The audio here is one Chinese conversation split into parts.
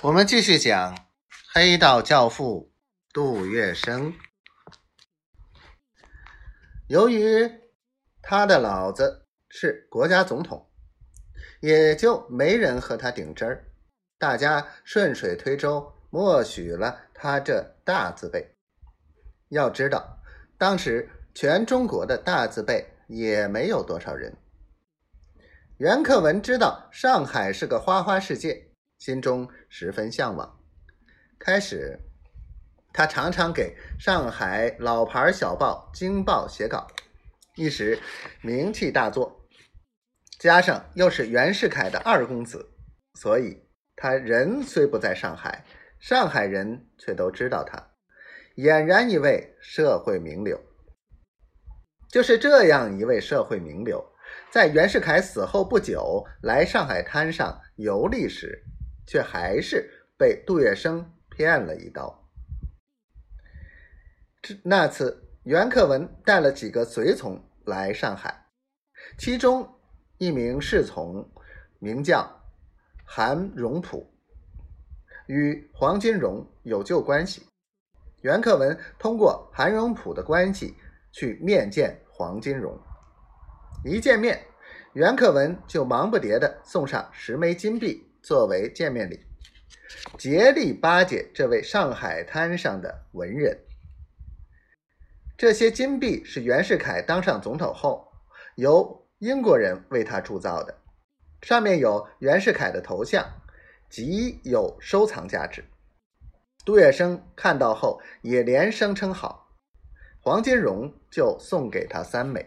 我们继续讲黑道教父杜月笙。由于他的老子是国家总统，也就没人和他顶针儿，大家顺水推舟，默许了他这大字辈。要知道，当时全中国的大字辈也没有多少人。袁克文知道上海是个花花世界。心中十分向往。开始，他常常给上海老牌小报《京报》写稿，一时名气大作。加上又是袁世凯的二公子，所以他人虽不在上海，上海人却都知道他，俨然一位社会名流。就是这样一位社会名流，在袁世凯死后不久来上海滩上游历时。却还是被杜月笙骗了一刀。那次，袁克文带了几个随从来上海，其中一名侍从名叫韩荣普，与黄金荣有旧关系。袁克文通过韩荣普的关系去面见黄金荣，一见面，袁克文就忙不迭的送上十枚金币。作为见面礼，竭力巴结这位上海滩上的文人。这些金币是袁世凯当上总统后，由英国人为他铸造的，上面有袁世凯的头像，极有收藏价值。杜月笙看到后也连声称好，黄金荣就送给他三枚。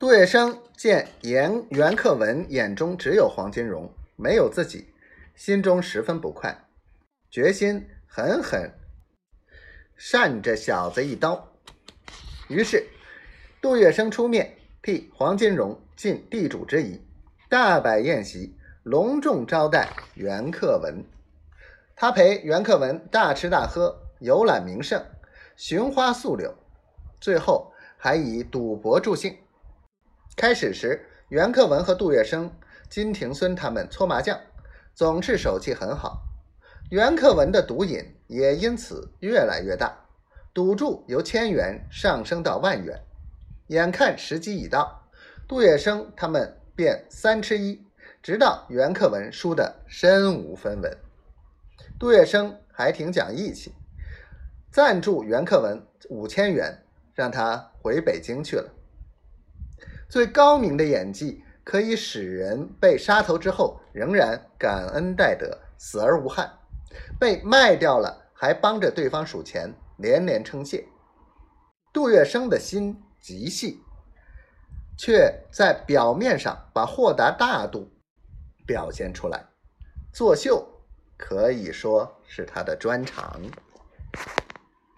杜月笙见袁袁克文眼中只有黄金荣，没有自己，心中十分不快，决心狠狠扇这小子一刀。于是，杜月笙出面替黄金荣尽地主之谊，大摆宴席，隆重招待袁克文。他陪袁克文大吃大喝，游览名胜，寻花溯柳，最后还以赌博助兴。开始时，袁克文和杜月笙、金庭孙他们搓麻将，总是手气很好。袁克文的赌瘾也因此越来越大，赌注由千元上升到万元。眼看时机已到，杜月笙他们便三吃一，直到袁克文输得身无分文。杜月笙还挺讲义气，赞助袁克文五千元，让他回北京去了。最高明的演技可以使人被杀头之后仍然感恩戴德，死而无憾；被卖掉了还帮着对方数钱，连连称谢。杜月笙的心极细，却在表面上把豁达大度表现出来。作秀可以说是他的专长。